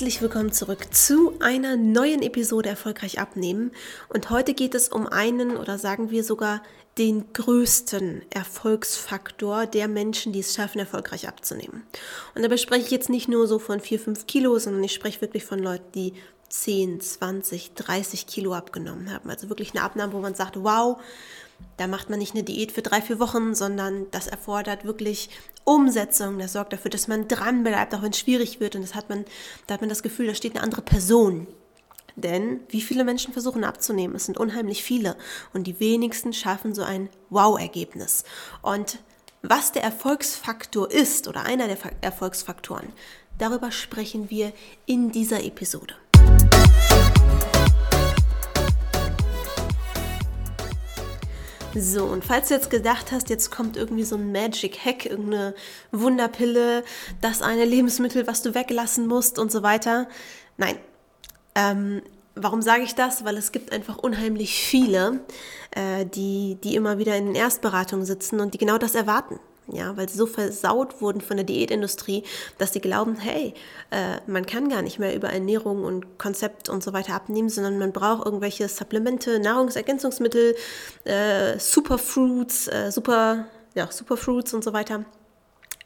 Herzlich willkommen zurück zu einer neuen Episode Erfolgreich abnehmen. Und heute geht es um einen oder sagen wir sogar den größten Erfolgsfaktor der Menschen, die es schaffen, erfolgreich abzunehmen. Und dabei spreche ich jetzt nicht nur so von 4, 5 Kilo, sondern ich spreche wirklich von Leuten, die 10, 20, 30 Kilo abgenommen haben. Also wirklich eine Abnahme, wo man sagt, wow, da macht man nicht eine Diät für drei, vier Wochen, sondern das erfordert wirklich Umsetzung. Das sorgt dafür, dass man dran bleibt, auch wenn es schwierig wird. Und das hat man, da hat man das Gefühl, da steht eine andere Person. Denn wie viele Menschen versuchen abzunehmen? Es sind unheimlich viele. Und die wenigsten schaffen so ein Wow-Ergebnis. Und was der Erfolgsfaktor ist oder einer der Erfolgsfaktoren, darüber sprechen wir in dieser Episode. So, und falls du jetzt gedacht hast, jetzt kommt irgendwie so ein Magic Hack, irgendeine Wunderpille, das eine Lebensmittel, was du weglassen musst und so weiter. Nein. Ähm, warum sage ich das? Weil es gibt einfach unheimlich viele, äh, die, die immer wieder in den Erstberatungen sitzen und die genau das erwarten ja, weil sie so versaut wurden von der Diätindustrie, dass sie glauben, hey, äh, man kann gar nicht mehr über Ernährung und Konzept und so weiter abnehmen, sondern man braucht irgendwelche Supplemente, Nahrungsergänzungsmittel, äh, Superfruits, äh, Super, ja, Superfruits und so weiter.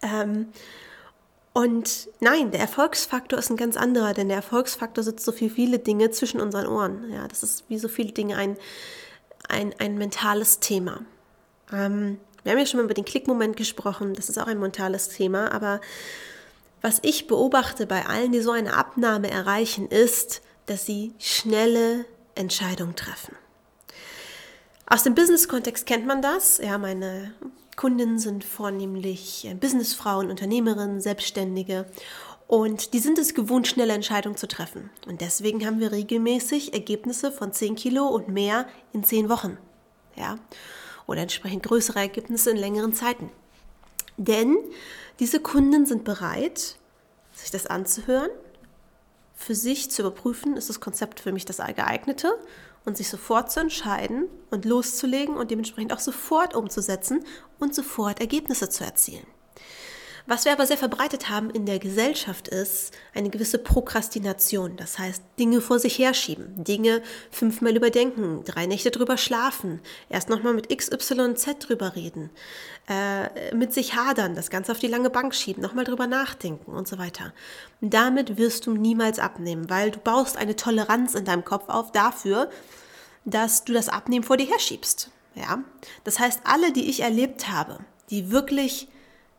Ähm, und nein, der Erfolgsfaktor ist ein ganz anderer, denn der Erfolgsfaktor sitzt so viel, viele Dinge zwischen unseren Ohren. Ja, das ist wie so viele Dinge ein, ein, ein mentales Thema. Ähm, wir haben ja schon mal über den Klickmoment gesprochen, das ist auch ein mentales Thema, aber was ich beobachte bei allen, die so eine Abnahme erreichen, ist, dass sie schnelle Entscheidungen treffen. Aus dem Business-Kontext kennt man das. Ja, meine Kunden sind vornehmlich Businessfrauen, Unternehmerinnen, Selbstständige und die sind es gewohnt, schnelle Entscheidungen zu treffen. Und deswegen haben wir regelmäßig Ergebnisse von 10 Kilo und mehr in 10 Wochen. Ja oder entsprechend größere Ergebnisse in längeren Zeiten. Denn diese Kunden sind bereit, sich das anzuhören, für sich zu überprüfen, ist das Konzept für mich das geeignete und sich sofort zu entscheiden und loszulegen und dementsprechend auch sofort umzusetzen und sofort Ergebnisse zu erzielen. Was wir aber sehr verbreitet haben in der Gesellschaft ist eine gewisse Prokrastination. Das heißt, Dinge vor sich herschieben, Dinge fünfmal überdenken, drei Nächte drüber schlafen, erst nochmal mit X, Y, Z drüber reden, äh, mit sich hadern, das Ganze auf die lange Bank schieben, nochmal drüber nachdenken und so weiter. Damit wirst du niemals abnehmen, weil du baust eine Toleranz in deinem Kopf auf dafür, dass du das Abnehmen vor dir herschiebst. Ja? Das heißt, alle, die ich erlebt habe, die wirklich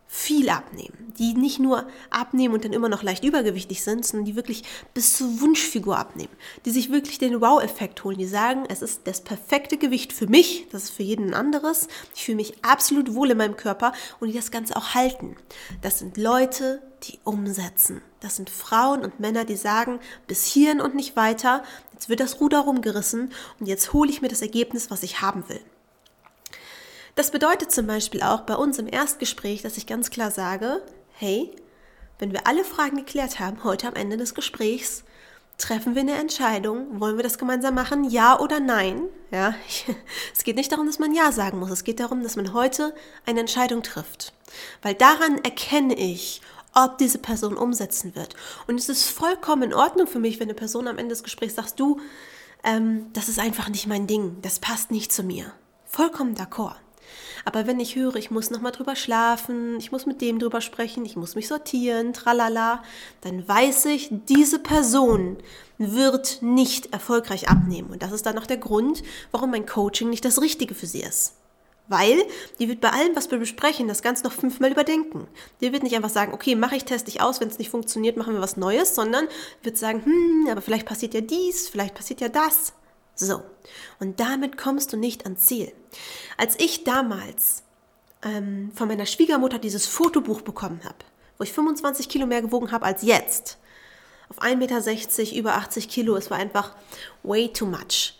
viel abnehmen, die nicht nur abnehmen und dann immer noch leicht übergewichtig sind, sondern die wirklich bis zur Wunschfigur abnehmen, die sich wirklich den Wow-Effekt holen, die sagen, es ist das perfekte Gewicht für mich, das ist für jeden ein anderes, ich fühle mich absolut wohl in meinem Körper und die das Ganze auch halten. Das sind Leute, die umsetzen. Das sind Frauen und Männer, die sagen, bis hierhin und nicht weiter, jetzt wird das Ruder rumgerissen und jetzt hole ich mir das Ergebnis, was ich haben will. Das bedeutet zum Beispiel auch bei uns im Erstgespräch, dass ich ganz klar sage, hey, wenn wir alle Fragen geklärt haben, heute am Ende des Gesprächs, treffen wir eine Entscheidung, wollen wir das gemeinsam machen, ja oder nein? Ja, es geht nicht darum, dass man ja sagen muss, es geht darum, dass man heute eine Entscheidung trifft. Weil daran erkenne ich, ob diese Person umsetzen wird. Und es ist vollkommen in Ordnung für mich, wenn eine Person am Ende des Gesprächs sagt, du, ähm, das ist einfach nicht mein Ding, das passt nicht zu mir. Vollkommen d'accord. Aber wenn ich höre, ich muss nochmal drüber schlafen, ich muss mit dem drüber sprechen, ich muss mich sortieren, tralala, dann weiß ich, diese Person wird nicht erfolgreich abnehmen. Und das ist dann auch der Grund, warum mein Coaching nicht das Richtige für sie ist. Weil die wird bei allem, was wir besprechen, das Ganze noch fünfmal überdenken. Die wird nicht einfach sagen, okay, mache ich, teste ich aus, wenn es nicht funktioniert, machen wir was Neues, sondern wird sagen, hm, aber vielleicht passiert ja dies, vielleicht passiert ja das. So, und damit kommst du nicht ans Ziel. Als ich damals ähm, von meiner Schwiegermutter dieses Fotobuch bekommen habe, wo ich 25 Kilo mehr gewogen habe als jetzt, auf 1,60 Meter, über 80 Kilo, es war einfach way too much.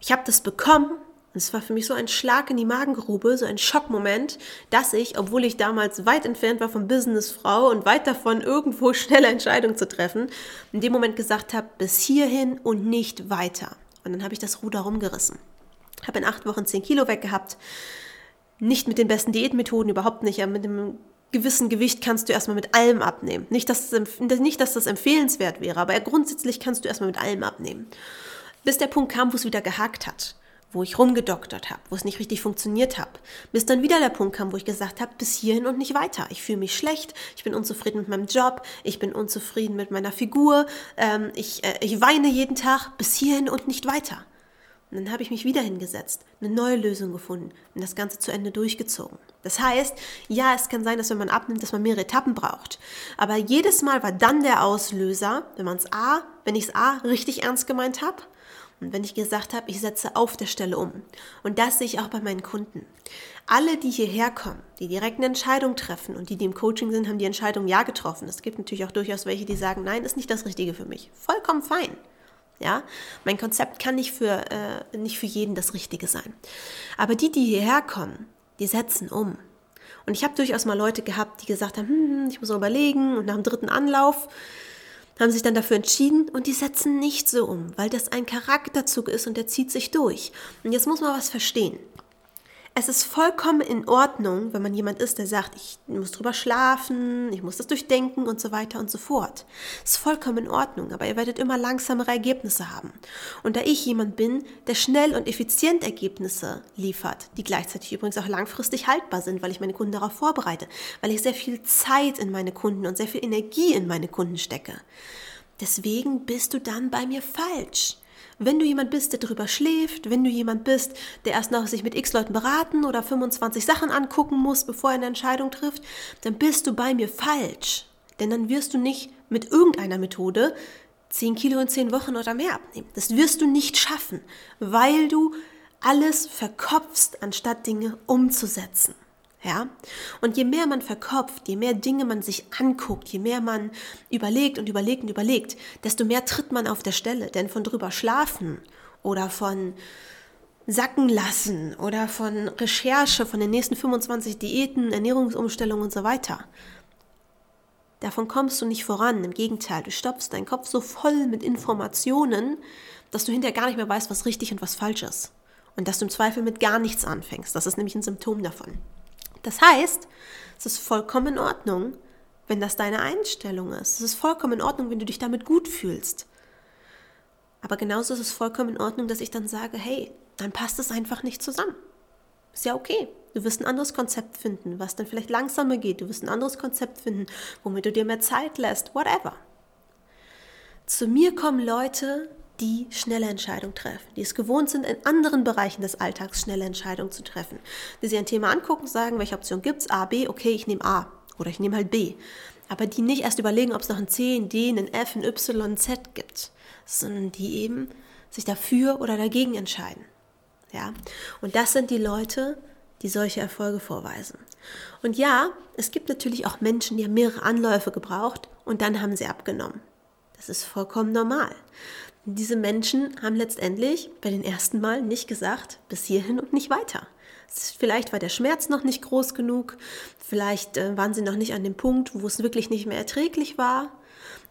Ich habe das bekommen und es war für mich so ein Schlag in die Magengrube, so ein Schockmoment, dass ich, obwohl ich damals weit entfernt war von Businessfrau und weit davon, irgendwo schnelle Entscheidungen zu treffen, in dem Moment gesagt habe, bis hierhin und nicht weiter. Und dann habe ich das Ruder rumgerissen. Habe in acht Wochen zehn Kilo weggehabt. Nicht mit den besten Diätmethoden, überhaupt nicht, aber mit dem gewissen Gewicht kannst du erstmal mit allem abnehmen. Nicht dass, das, nicht, dass das empfehlenswert wäre, aber grundsätzlich kannst du erstmal mit allem abnehmen. Bis der Punkt kam, wo es wieder gehakt hat, wo ich rumgedoktert habe, wo es nicht richtig funktioniert hat. Bis dann wieder der Punkt kam, wo ich gesagt habe, bis hierhin und nicht weiter. Ich fühle mich schlecht, ich bin unzufrieden mit meinem Job, ich bin unzufrieden mit meiner Figur, ähm, ich, äh, ich weine jeden Tag, bis hierhin und nicht weiter. Und dann habe ich mich wieder hingesetzt, eine neue Lösung gefunden und das Ganze zu Ende durchgezogen. Das heißt, ja, es kann sein, dass wenn man abnimmt, dass man mehrere Etappen braucht. Aber jedes Mal war dann der Auslöser, wenn man es A, wenn ich es A richtig ernst gemeint habe und wenn ich gesagt habe, ich setze auf der Stelle um. Und das sehe ich auch bei meinen Kunden. Alle, die hierher kommen, die direkt eine Entscheidung treffen und die, die im Coaching sind, haben die Entscheidung ja getroffen. Es gibt natürlich auch durchaus welche, die sagen, nein, ist nicht das Richtige für mich. Vollkommen fein. Ja, mein Konzept kann nicht für, äh, nicht für jeden das Richtige sein. Aber die, die hierher kommen, die setzen um. Und ich habe durchaus mal Leute gehabt, die gesagt haben, hm, hm, ich muss überlegen und nach dem dritten Anlauf haben sich dann dafür entschieden und die setzen nicht so um, weil das ein Charakterzug ist und der zieht sich durch. Und jetzt muss man was verstehen. Es ist vollkommen in Ordnung, wenn man jemand ist, der sagt, ich muss drüber schlafen, ich muss das durchdenken und so weiter und so fort. Es ist vollkommen in Ordnung, aber ihr werdet immer langsamere Ergebnisse haben. Und da ich jemand bin, der schnell und effizient Ergebnisse liefert, die gleichzeitig übrigens auch langfristig haltbar sind, weil ich meine Kunden darauf vorbereite, weil ich sehr viel Zeit in meine Kunden und sehr viel Energie in meine Kunden stecke. Deswegen bist du dann bei mir falsch. Wenn du jemand bist, der drüber schläft, wenn du jemand bist, der erst noch sich mit x Leuten beraten oder 25 Sachen angucken muss, bevor er eine Entscheidung trifft, dann bist du bei mir falsch. Denn dann wirst du nicht mit irgendeiner Methode 10 Kilo in 10 Wochen oder mehr abnehmen. Das wirst du nicht schaffen, weil du alles verkopfst, anstatt Dinge umzusetzen. Ja? Und je mehr man verkopft, je mehr Dinge man sich anguckt, je mehr man überlegt und überlegt und überlegt, desto mehr tritt man auf der Stelle. Denn von drüber schlafen oder von sacken lassen oder von Recherche von den nächsten 25 Diäten, Ernährungsumstellungen und so weiter. Davon kommst du nicht voran. Im Gegenteil, du stopfst deinen Kopf so voll mit Informationen, dass du hinterher gar nicht mehr weißt, was richtig und was falsch ist. Und dass du im Zweifel mit gar nichts anfängst. Das ist nämlich ein Symptom davon. Das heißt, es ist vollkommen in Ordnung, wenn das deine Einstellung ist. Es ist vollkommen in Ordnung, wenn du dich damit gut fühlst. Aber genauso ist es vollkommen in Ordnung, dass ich dann sage, hey, dann passt es einfach nicht zusammen. Ist ja okay. Du wirst ein anderes Konzept finden, was dann vielleicht langsamer geht. Du wirst ein anderes Konzept finden, womit du dir mehr Zeit lässt, whatever. Zu mir kommen Leute, die schnelle Entscheidungen treffen, die es gewohnt sind, in anderen Bereichen des Alltags schnelle Entscheidungen zu treffen, die sich ein Thema angucken, sagen, welche Option gibt es, A, B, okay, ich nehme A oder ich nehme halt B, aber die nicht erst überlegen, ob es noch ein C, ein D, ein F, ein Y, ein Z gibt, sondern die eben sich dafür oder dagegen entscheiden. Ja? Und das sind die Leute, die solche Erfolge vorweisen. Und ja, es gibt natürlich auch Menschen, die haben mehrere Anläufe gebraucht und dann haben sie abgenommen. Das ist vollkommen normal. Diese Menschen haben letztendlich bei den ersten Mal nicht gesagt, bis hierhin und nicht weiter. Vielleicht war der Schmerz noch nicht groß genug, vielleicht äh, waren sie noch nicht an dem Punkt, wo es wirklich nicht mehr erträglich war,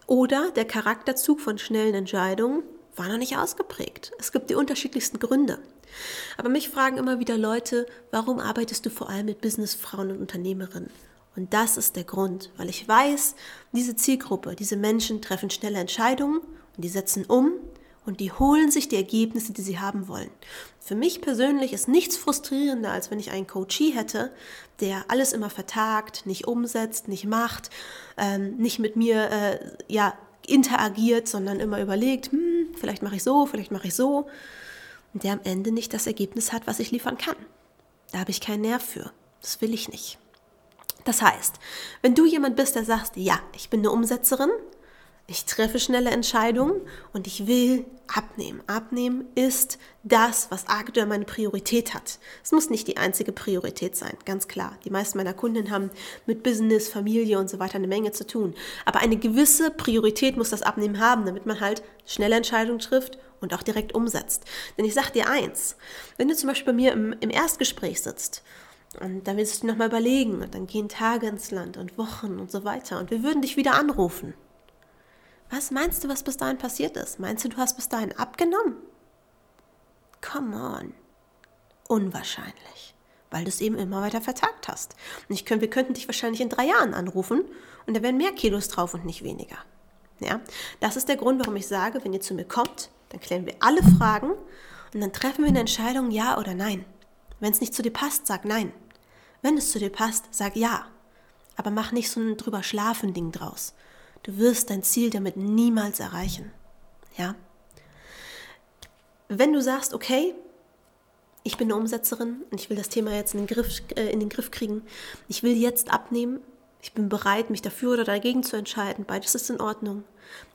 oder der Charakterzug von schnellen Entscheidungen war noch nicht ausgeprägt. Es gibt die unterschiedlichsten Gründe. Aber mich fragen immer wieder Leute, warum arbeitest du vor allem mit Businessfrauen und Unternehmerinnen? Und das ist der Grund, weil ich weiß, diese Zielgruppe, diese Menschen treffen schnelle Entscheidungen und die setzen um und die holen sich die Ergebnisse, die sie haben wollen. Für mich persönlich ist nichts frustrierender, als wenn ich einen Coachie hätte, der alles immer vertagt, nicht umsetzt, nicht macht, ähm, nicht mit mir äh, ja, interagiert, sondern immer überlegt, hm, vielleicht mache ich so, vielleicht mache ich so, und der am Ende nicht das Ergebnis hat, was ich liefern kann. Da habe ich keinen Nerv für. Das will ich nicht. Das heißt, wenn du jemand bist, der sagt, ja, ich bin eine Umsetzerin, ich treffe schnelle Entscheidungen und ich will abnehmen. Abnehmen ist das, was aktuell meine Priorität hat. Es muss nicht die einzige Priorität sein, ganz klar. Die meisten meiner Kunden haben mit Business, Familie und so weiter eine Menge zu tun. Aber eine gewisse Priorität muss das Abnehmen haben, damit man halt schnelle Entscheidungen trifft und auch direkt umsetzt. Denn ich sage dir eins, wenn du zum Beispiel bei mir im, im Erstgespräch sitzt und dann willst du nochmal überlegen und dann gehen Tage ins Land und Wochen und so weiter und wir würden dich wieder anrufen was meinst du, was bis dahin passiert ist? Meinst du, du hast bis dahin abgenommen? Come on. Unwahrscheinlich. weil du es eben immer weiter vertagt hast. Und ich könnt, wir könnten dich wahrscheinlich in drei Jahren anrufen und da wären mehr Kilos drauf und nicht weniger. Ja? Das ist der Grund, warum ich sage, wenn ihr zu mir kommt, dann klären wir alle Fragen und dann treffen wir eine Entscheidung, ja oder nein. Wenn es nicht zu dir passt, sag nein. Wenn es zu dir passt, sag ja. Aber mach nicht so ein drüber schlafen Ding draus. Du wirst dein Ziel damit niemals erreichen. Ja? Wenn du sagst, okay, ich bin eine Umsetzerin und ich will das Thema jetzt in den, Griff, äh, in den Griff kriegen, ich will jetzt abnehmen, ich bin bereit, mich dafür oder dagegen zu entscheiden, beides ist in Ordnung,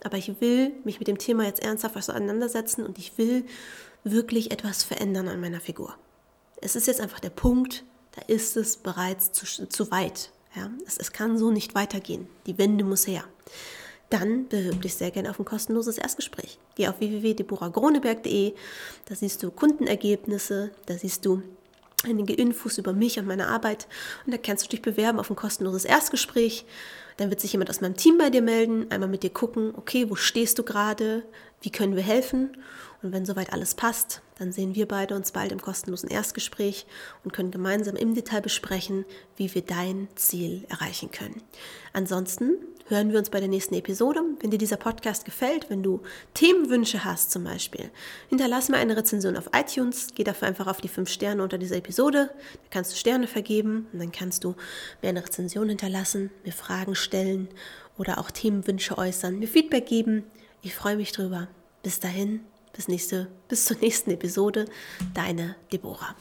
aber ich will mich mit dem Thema jetzt ernsthaft auseinandersetzen und ich will wirklich etwas verändern an meiner Figur. Es ist jetzt einfach der Punkt, da ist es bereits zu, zu weit. Ja? Es, es kann so nicht weitergehen. Die Wende muss her. Dann bewirb dich sehr gerne auf ein kostenloses Erstgespräch. Geh auf www.deborahgroneberg.de, da siehst du Kundenergebnisse, da siehst du einige Infos über mich und meine Arbeit und da kannst du dich bewerben auf ein kostenloses Erstgespräch. Dann wird sich jemand aus meinem Team bei dir melden, einmal mit dir gucken, okay, wo stehst du gerade, wie können wir helfen und wenn soweit alles passt, dann sehen wir beide uns bald im kostenlosen Erstgespräch und können gemeinsam im Detail besprechen, wie wir dein Ziel erreichen können. Ansonsten hören wir uns bei der nächsten Episode. Wenn dir dieser Podcast gefällt, wenn du Themenwünsche hast zum Beispiel, hinterlass mir eine Rezension auf iTunes. Geh dafür einfach auf die fünf Sterne unter dieser Episode. Da kannst du Sterne vergeben und dann kannst du mir eine Rezension hinterlassen, mir Fragen stellen oder auch Themenwünsche äußern, mir Feedback geben. Ich freue mich drüber. Bis dahin, bis, nächste, bis zur nächsten Episode. Deine Deborah.